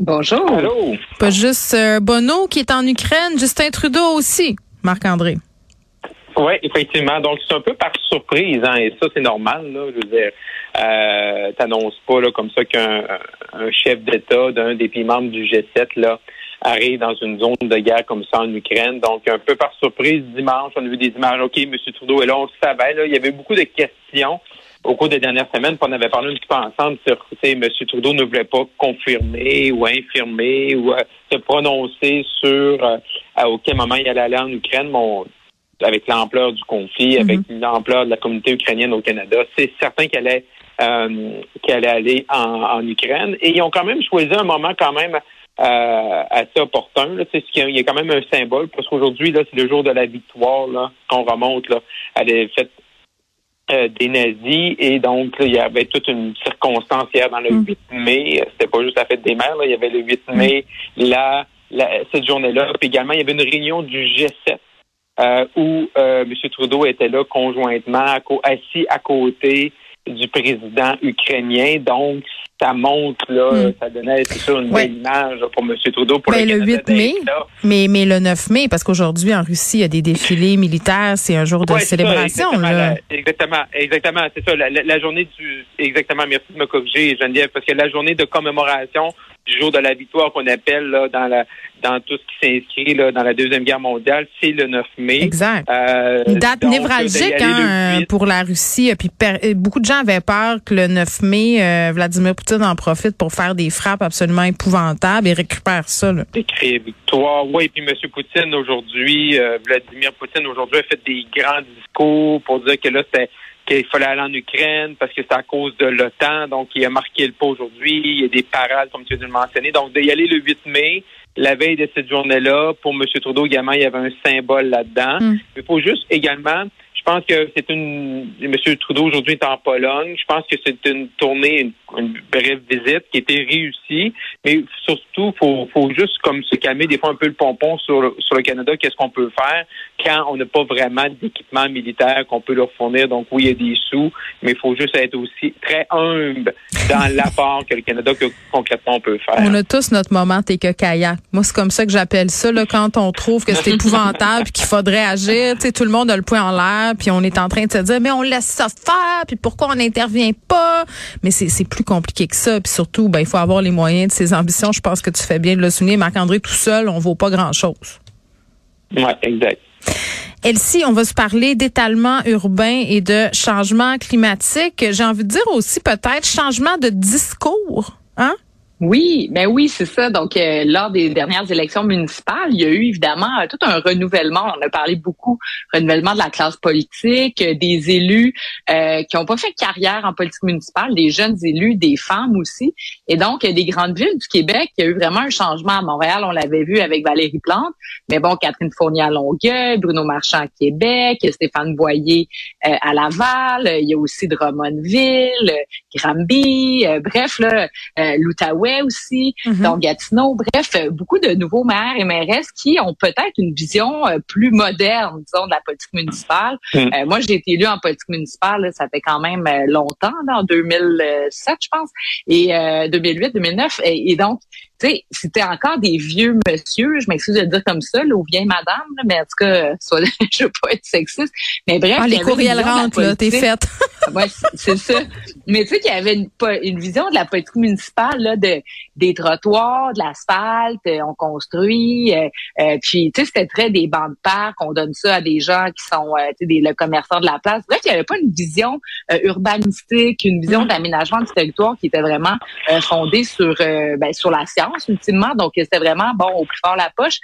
Bonjour. allô? Pas juste euh, Bono qui est en Ukraine, Justin Trudeau aussi. Marc-André. Oui, effectivement. Donc, c'est un peu par surprise, hein, et ça, c'est normal, là. Je veux dire, euh, t'annonces pas, là, comme ça, qu'un un chef d'État d'un des pays membres du G7, là, arrive dans une zone de guerre comme ça en Ukraine. Donc, un peu par surprise, dimanche, on a vu des images. OK, M. Trudeau est là, on le savait, là. Il y avait beaucoup de questions au cours des dernières semaines, on avait parlé un petit peu ensemble sur, M. Trudeau ne voulait pas confirmer ou infirmer ou euh, se prononcer sur euh, à auquel moment il allait aller en Ukraine. Mon, avec l'ampleur du conflit, avec l'ampleur de la communauté ukrainienne au Canada, c'est certain qu'elle allait, euh, qu'elle allait aller en, en Ukraine. Et ils ont quand même choisi un moment quand même euh, assez opportun. Là. Il y a- quand même un symbole, parce qu'aujourd'hui, là, c'est le jour de la victoire, là, qu'on remonte. Là. Elle est faite euh, des nazis et donc là, il y avait toute une circonstance hier dans le 8 mai. C'était pas juste la fête des mères, là. il y avait le 8 mai, là, la- cette journée-là. Puis également, il y avait une réunion du G7 euh, où euh, M. Trudeau était là conjointement, assis à côté du président ukrainien. Donc, ça montre, là, Mm. ça donnait, c'est sûr, une Ouais. belle image là, pour M. Trudeau. Pour Ben, le Canada 8 mai, mais, mais le 9 mai, parce qu'aujourd'hui, en Russie, il y a des défilés militaires. C'est un jour de Ouais, c'est ça, célébration. exactement, là. la- exactement, exactement, c'est ça. La, la- la journée du, exactement. Merci de me corriger, Geneviève, parce que la journée de commémoration du jour de la victoire qu'on appelle là, dans la, dans tout ce qui s'inscrit là, dans la deuxième guerre mondiale, c'est le 9 mai. Exact. Euh, Une date donc, névralgique hein, le 8. pour la Russie. Puis per- euh, beaucoup de gens avaient peur que le 9 mai, euh, Vladimir Poutine en profite pour faire des frappes absolument épouvantables et récupère ça. Là. Écrit victoire. Oui, puis M. Poutine aujourd'hui, euh, Vladimir Poutine aujourd'hui a fait des grands discours pour dire que là, c'était qu'il fallait aller en Ukraine parce que c'est à cause de l'OTAN. Donc, il a marqué le pas aujourd'hui. Il y a des parades, comme tu viens de le mentionner. Donc, d'y aller le 8 mai, la veille de cette journée-là, pour M. Trudeau également, il y avait un symbole là-dedans. Mm. Il faut juste également, je pense que c'est une. M. Trudeau aujourd'hui est en Pologne. Je pense que c'est une tournée, une, une brève visite qui a été réussie. Mais surtout, faut, faut juste comme se calmer des fois un peu le pompon sur le, sur le Canada. Qu'est-ce qu'on peut faire quand on n'a pas vraiment d'équipement militaire qu'on peut leur fournir? Donc oui, il y a des sous, mais il faut juste être aussi très humble dans l'apport que le Canada que concrètement on peut faire. On a tous notre moment t'es que kayak. Moi, c'est comme ça que j'appelle ça là, quand on trouve que c'est épouvantable qu'il faudrait agir. Tu sais, tout le monde a le poing en l'air puis on est en train de se dire mais on laisse ça faire puis pourquoi on n'intervient pas? Mais c'est plus compliqué que ça. Puis surtout, ben il faut avoir les moyens de ses ambitions. Je pense que tu fais bien de le souligner. Marc-André tout seul, on vaut pas grand chose. Oui, exact. Elsie, on va se parler d'étalement urbain et de changement climatique. J'ai envie de dire aussi peut-être changement de discours. Hein? Oui, ben oui, c'est ça. Donc, euh, lors des dernières élections municipales, il y a eu évidemment euh, tout un renouvellement. On a parlé beaucoup renouvellement de la classe politique, euh, des élus euh, qui n'ont pas fait carrière en politique municipale, des jeunes élus, des femmes aussi. Et donc, des grandes villes du Québec, il y a eu vraiment un changement. À Montréal, on l'avait vu avec Valérie Plante, mais bon, Catherine Fournier à Longueuil, Bruno Marchand à Québec, Stéphane Boyer à Laval, il y a aussi Drummondville, Granby, bref, là, euh, l'Outaouais aussi, Mhm. donc Gatineau, bref, euh, beaucoup de nouveaux maires et mairesses qui ont peut-être une vision euh, plus moderne, disons, de la politique municipale. Mm. Euh, moi, j'ai été élue en politique municipale, là, ça fait quand même longtemps, là, en 2007, je pense, et euh, 2008, 2009, et, et donc, tu sais, c'était encore des vieux monsieur, je m'excuse de le dire comme ça, là, ou vieille madame, là, mais en tout cas, euh, soit, je veux pas être sexiste, mais bref. Ah, les courriels rentrent, là, t'es faite. Ouais, c'est- ça. Mais tu sais qu'il y avait une, une vision de la politique municipale là, de des trottoirs, de l'asphalte, euh, on construit. euh, euh, puis tu sais c'était très des bancs de parc, on donne ça à des gens qui sont euh, tu sais des le commerçants de la place. Bref, il n'y avait pas une vision urbanistique, une vision d'aménagement du territoire qui était vraiment fondée sur ben, sur la science ultimement. Donc c'était vraiment bon au plus fort la poche.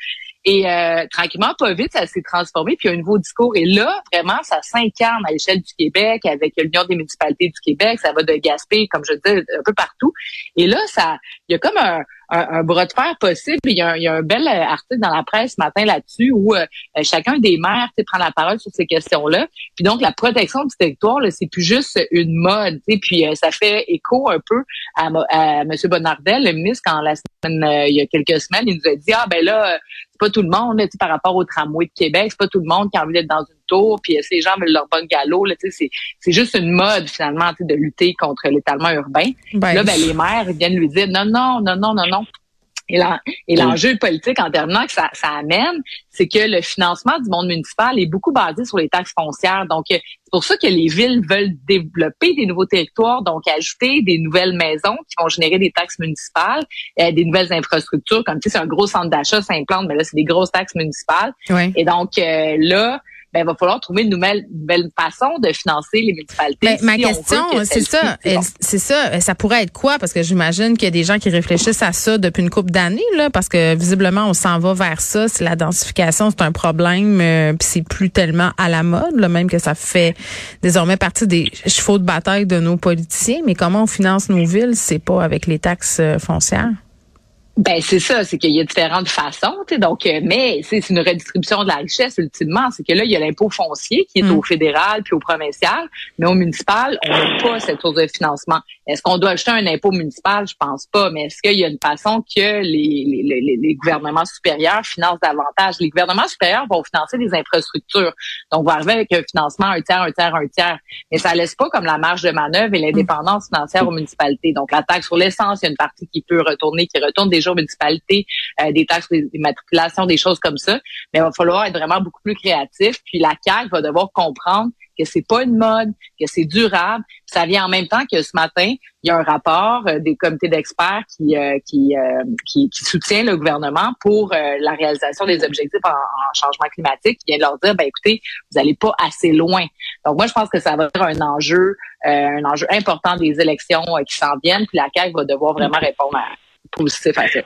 Et euh, tranquillement, pas vite, ça s'est transformé. Puis il y a un nouveau discours. Et là, vraiment, ça s'incarne à l'échelle du Québec avec l'Union des municipalités du Québec. Ça va de Gaspé, comme je disais, un peu partout. Et là, ça, il y a comme un, un, bras de fer possible. Il y, a un, il y a un bel article dans la presse ce matin là-dessus où chacun des maires prend la parole sur ces questions-là. Puis donc, la protection du territoire, c'est plus juste une mode. Puis ça fait écho un peu à, à M. Bonnardel, le ministre, quand la semaine, il y a quelques semaines, il nous a dit, ah ben là, c'est pas tout le monde, là, par rapport au tramway de Québec, c'est pas tout le monde qui a envie d'être dans une tour, puis ces gens veulent leur bon galop. Là, c'est, c'est juste une mode, finalement, de lutter contre l'étalement urbain. Ben, là, ben, les maires viennent lui dire non, non, non, non, non, non. Et l'enjeu politique en terminant que ça, ça amène, c'est que le financement du monde municipal est beaucoup basé sur les taxes foncières. Donc, c'est pour ça que les villes veulent développer des nouveaux territoires, donc ajouter des nouvelles maisons qui vont générer des taxes municipales, euh, des nouvelles infrastructures, comme tu sais, c'est un gros centre d'achat, ça implante, mais là, c'est des grosses taxes municipales. Et donc, euh, là, ben, il va falloir trouver une nouvelle, nouvelle façon de financer les municipalités. Ben, ma question, c'est ça. C'est ça. Ça pourrait être quoi? Parce que j'imagine qu'il y a des gens qui réfléchissent à ça depuis une couple d'années, là, parce que visiblement, on s'en va vers ça. Si la densification, c'est un problème, euh, puis c'est plus tellement à la mode, là, même que ça fait désormais partie des chevaux de bataille de nos politiciens. Mais comment on finance nos villes? C'est pas avec les taxes euh, foncières? Ben c'est ça, c'est qu'il y a différentes façons, donc euh, mais c'est une redistribution de la richesse ultimement, c'est que là il y a l'impôt foncier qui est au fédéral puis au provincial, mais au municipal on n'a pas cette source de financement. Est-ce qu'on doit acheter un impôt municipal? Je pense pas, mais est-ce qu'il y a une façon que les, les, les, gouvernements supérieurs financent davantage? Les gouvernements supérieurs vont financer des infrastructures, donc vont arriver avec un financement un tiers, un tiers, un tiers, mais ça laisse pas comme la marge de manœuvre et l'indépendance financière aux municipalités. Donc la taxe sur l'essence, il y a une partie qui peut retourner, qui retourne déjà municipalité, euh, des taxes, des, matriculations, des choses comme ça. Mais il va falloir être vraiment beaucoup plus créatif. Puis la CAQ va devoir comprendre que c'est pas une mode, que c'est durable. ça vient en même temps que ce matin, il y a un rapport euh, des comités d'experts qui, euh, qui, qui, soutient le gouvernement pour la réalisation des objectifs en, changement climatique. Qui vient de leur dire, ben écoutez, vous n'allez pas assez loin. Donc moi, je pense que ça va être un enjeu, un enjeu important des élections qui s'en viennent. Puis la CAQ va devoir vraiment répondre à, positif à ça.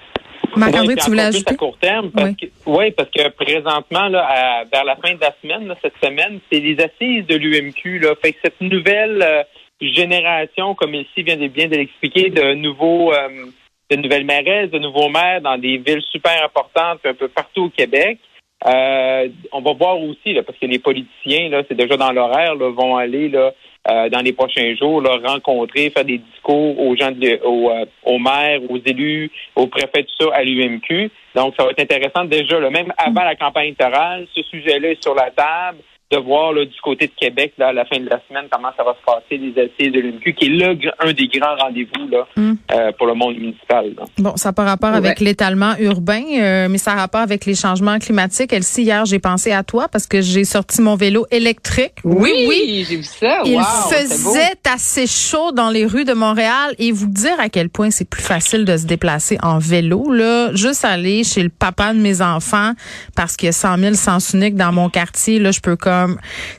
Marc-André, tu voulais ajouter? à court terme. Parce oui. Que, oui, parce que présentement, là, vers la fin de la semaine, cette semaine, c'est les assises de l'UMQ. Fait que cette nouvelle euh, génération, comme ici vient de bien de l'expliquer, de nouveaux euh, de nouvelles maires, de nouveaux maires dans des villes super importantes un peu partout au Québec. Euh, on va voir aussi, là, parce que les politiciens, là, c'est déjà dans l'horaire, vont aller là, euh, dans les prochains jours, là, rencontrer, faire des discours aux gens, de, aux, euh, aux, maires, aux élus, aux préfets, tout ça, à l'UMQ. Donc, ça va être intéressant déjà, là, même avant la campagne électorale, ce sujet-là est sur la table de voir là, du côté de Québec là, à la fin de la semaine comment ça va se passer les assises de l'UMQ, qui est là un des grands rendez-vous là hmm. euh, pour le monde municipal. Bon, ça n'a pas rapport avec l'étalement urbain, euh, mais ça a rapport avec les changements climatiques. Elsie, hier, j'ai pensé à toi parce que j'ai sorti mon vélo électrique. Oui, oui, j'ai vu ça. Il faisait assez chaud dans les rues de Montréal et vous dire à quel point c'est plus facile de se déplacer en vélo. Là, juste aller chez le papa de mes enfants parce qu'il y a 100 000 sens uniques dans mon quartier. Là, je peux comme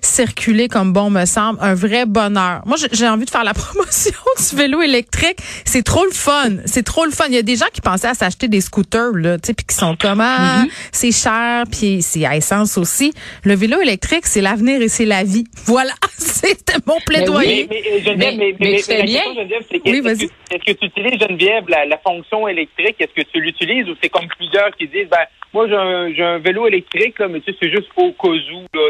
circuler comme bon me semble, un vrai bonheur. Moi, j'ai envie de faire la promotion du vélo électrique. C'est trop le fun. C'est trop le fun. Il y a des gens qui pensaient à s'acheter des scooters, là, tu sais, puis qui sont comme, ah, mm-hmm. c'est cher, puis c'est à essence aussi. Le vélo électrique, c'est l'avenir et c'est la vie. Voilà. C'était mon plaidoyer. Mais, mais, Geneviève, mais, mais, c'est oui, est-ce que tu utilises, Geneviève, la, la fonction électrique? Est-ce que tu l'utilises ou c'est comme plusieurs qui disent, ben, moi, j'ai un, un, vélo électrique, là, mais tu sais, c'est juste au cas où. Là,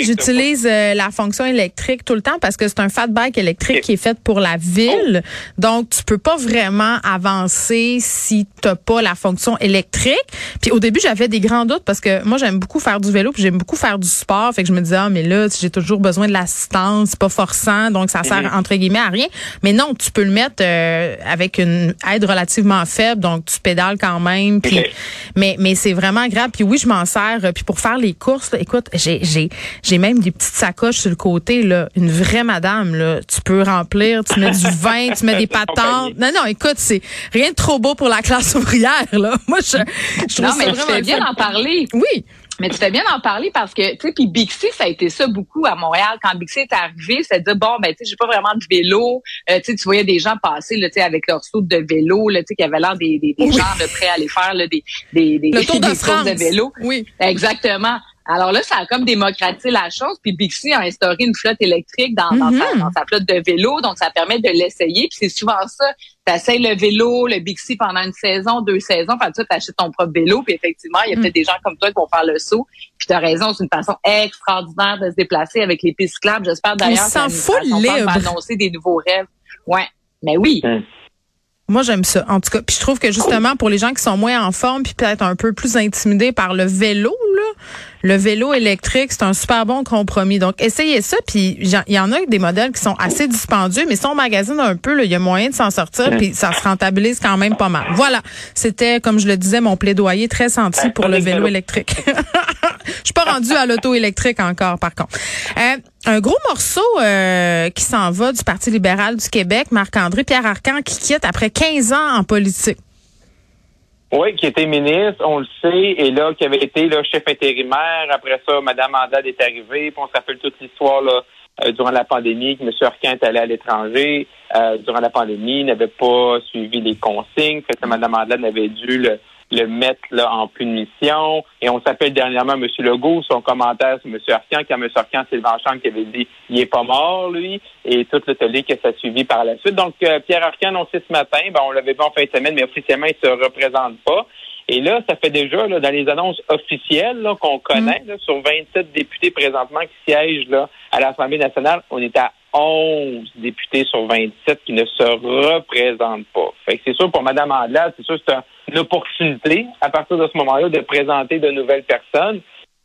j'utilise euh, la fonction électrique tout le temps parce que c'est un fat bike électrique qui est fait pour la ville. Donc, tu peux pas vraiment avancer si t'as pas la fonction électrique. Puis au début, j'avais des grands doutes parce que moi, j'aime beaucoup faire du vélo puis j'aime beaucoup faire du sport. Fait que je me disais, ah, mais là, j'ai toujours besoin de l'assistance, pas forçant, donc ça sert, mm-hmm. entre guillemets, à rien. Mais non, tu peux le mettre euh, avec une aide relativement faible, donc tu pédales quand même. Puis, mais, mais c'est vraiment grave. Puis oui, je m'en sers. Euh, puis pour faire les courses, écoute, j'ai, j'ai, j'ai même des petites sacoches sur le côté, là. Une vraie madame, là. Tu peux remplir, tu mets du vin, tu mets des patentes. Non, non, écoute, c'est rien de trop beau pour la classe ouvrière, là. Moi, je, je trouve non, mais ça bien d'en parler. Oui. Mais tu fais bien d'en parler parce que, tu sais, puis Bixi, ça a été ça beaucoup à Montréal. Quand Bixi est arrivé, ça dit bon, ben, tu sais, j'ai pas vraiment de vélo. Euh, tu sais, tu voyais des gens passer, là, tu sais, avec leur saut de vélo, là, tu sais, qui avaient l'air des, des, des gens de prêts à aller faire, là, des, des, des, Le tour de, de vélo. Oui. Exactement. Alors là, ça a comme démocratisé la chose. Puis Bixi a instauré une flotte électrique dans, dans, sa, dans sa flotte de vélo, donc ça permet de l'essayer. Puis c'est souvent ça. Tu essayes le vélo, le Bixi pendant une saison, deux saisons, puis tu achètes ton propre vélo. Puis effectivement, il y a Mhm. peut-être des gens comme toi qui vont faire le saut. Puis tu as raison, c'est une façon extraordinaire de se déplacer avec les pistes cyclables. J'espère d'ailleurs s'en que fout libre. annoncer des nouveaux rêves. Ouais, mais oui. Moi, j'aime ça. En tout cas, puis je trouve que justement, pour les gens qui sont moins en forme, puis peut-être un peu plus intimidés par le vélo, là, le vélo électrique, c'est un super bon compromis. Donc, essayez ça. Puis, il y en a des modèles qui sont assez dispendieux, mais si on magasine un peu, il y a moyen de s'en sortir, puis ça se rentabilise quand même pas mal. Voilà. C'était, comme je le disais, mon plaidoyer très senti pour le vélo électrique. Je suis pas rendue à l'auto électrique encore, par contre. Euh, un gros morceau euh, qui s'en va du Parti libéral du Québec, Marc-André Pierre Arcan, qui quitte après 15 ans en politique. Oui, qui était ministre, on le sait, et là, qui avait été là, chef intérimaire. Après ça, Mme Andade est arrivée, puis on se rappelle toute l'histoire là, euh, durant la pandémie, que M. Arcan est allé à l'étranger euh, durant la pandémie, n'avait pas suivi les consignes, que Mme Andade avait dû le, le mettre là, en punition. Et on s'appelle dernièrement M. Legault, son commentaire sur M. Arcan, quand M. C'est le Chambre qui avait dit il est pas mort, lui, et tout le tollé que ça a suivi par la suite. Donc, euh, Pierre Arcan annoncé ce matin, ben, on l'avait vu en fin de semaine, mais officiellement, il se représente pas. Et là, ça fait déjà, là, dans les annonces officielles là, qu'on connaît, là, sur 27 députés présentement qui siègent là, à l'Assemblée nationale, on est à 11 députés sur 27 qui ne se représentent pas. Fait que c'est sûr, pour Mme Andelade, c'est sûr que c'est une opportunité, à partir de ce moment-là, de présenter de nouvelles personnes.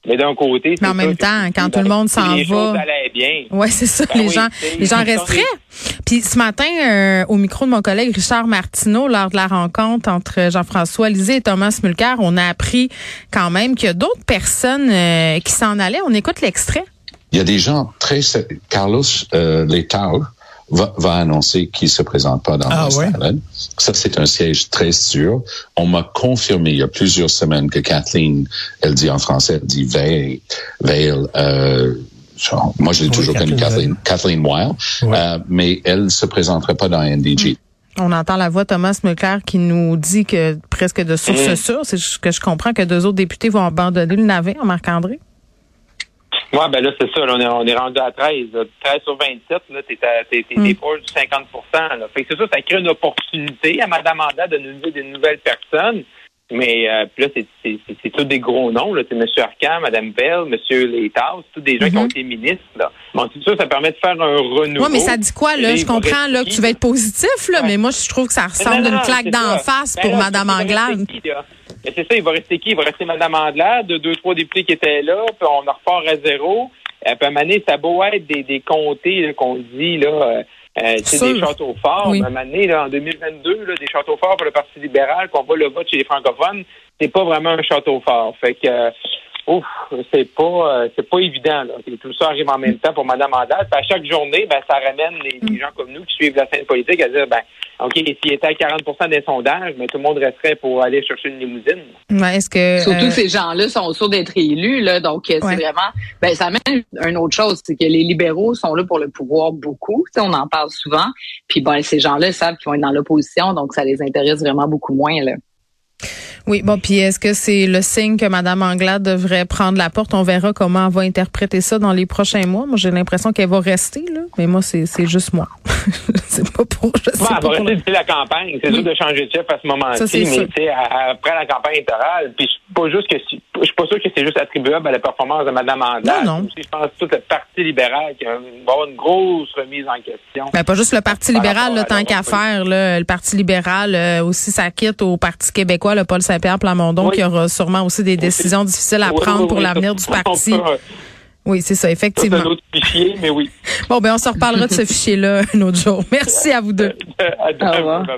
Mais d'un côté, Mais en même temps, quand tout le monde s'en va- bien. Ouais, c'est ça. Ben les oui, gens, les gens resteraient. Puis ce matin, euh, au micro de mon collègue Richard Martineau, lors de la rencontre entre Jean-François Lisée et Thomas Mulcair, on a appris quand même qu'il y a d'autres personnes euh, qui s'en allaient. On écoute l'extrait. Il y a des gens très... Carlos euh, Letao va, va annoncer qu'il se présente pas dans Ah le ouais? Ça, c'est un siège très sûr. On m'a confirmé il y a plusieurs semaines que Kathleen, elle dit en français, elle dit Veil, Veil, euh, genre, moi je l'ai Oui, toujours connue Kathleen Kathleen, Weil, Ouais. euh, mais elle ne se présenterait pas dans NDG. On entend la voix de Thomas Mulcair qui nous dit que presque de source sûre, c'est ce que je comprends que deux autres députés vont abandonner le navire, Marc-André. Ouais, ben là, c'est ça. là, on, est, on est rendu à 13. là. 13 sur 27, là, t'es, t'es, proche du 50 là. Fait que c'est ça, ça crée une opportunité à Mme Anda de nous des nouvelles personnes. Mais euh, puis là, c'est, tous des gros noms. Là. C'est M. Arcan, Mme Bell, M. Létard, c'est tous des gens qui Mhm. ont été ministres. Là. Bon, tout ça, ça permet de faire un renouveau. Oui, mais ça dit quoi, là? Je comprends là, que tu vas être positif, là, Ouais. mais moi, je trouve que ça ressemble d'une claque d'en face Ben pour là, Mme Anglade. Mais c'est ça, il va rester qui? Il va rester Mme Anglade, deux, trois députés qui étaient là, puis on repart à zéro. Euh, à un moment donné, ça a beau être des, des comtés là, qu'on dit, là, euh, euh, sais, Sûr. des châteaux forts. Oui. À un moment donné, là, en 2022, là, des châteaux forts pour le Parti libéral, qu'on voit le vote chez les francophones, c'est pas vraiment un château fort. Fait que, euh, ouf, c'est pas, euh, c'est pas évident, là. Et tout ça arrive en même temps pour Mme Andal. À chaque journée, ben, ça ramène les, les gens comme nous qui suivent la scène politique à dire, ben, OK, s'il était à 40% des sondages, mais tout le monde resterait pour aller chercher une limousine. Ouais, est-ce que Surtout euh, ces gens-là sont sûrs d'être élus, là, donc Ouais. c'est vraiment. Ben, ça amène une autre chose, c'est que les libéraux sont là pour le pouvoir beaucoup. Tu sais, on en parle souvent. Puis ben, ces gens-là savent qu'ils vont être dans l'opposition, donc ça les intéresse vraiment beaucoup moins. Là. Oui, bon, puis est-ce que c'est le signe que Mme Anglade devrait prendre la porte? On verra comment elle va interpréter ça dans les prochains mois. Moi, j'ai l'impression qu'elle va rester, là. Mais moi, c'est, c'est juste moi. c'est pas pour, je sais Ouais, pas elle va pour rester le- d'ici la campagne. C'est Oui. dur de changer de chef à ce Ça, moment-ci, c'est mais sûr. après la campagne électorale, puis je suis pas juste que je suis pas sûr que c'est juste attribuable à la performance de Mme Andal. Non, non. Aussi, Je pense que tout le Parti libéral qui va avoir une grosse remise en question. Ben, pas juste le Parti Par libéral, à tant qu'à faire, là, le Parti libéral euh, aussi, ça quitte au Parti québécois, le Paul Saint-Pierre Plamondon, Oui. qui aura sûrement aussi des décisions difficiles à Oui, prendre oui, pour oui, l'avenir du parti. euh, Oui, c'est ça, C'est effectivement. un autre fichier, mais oui. Bon, ben, on se reparlera de ce fichier-là un autre jour. Merci à vous deux. À Au revoir. demain.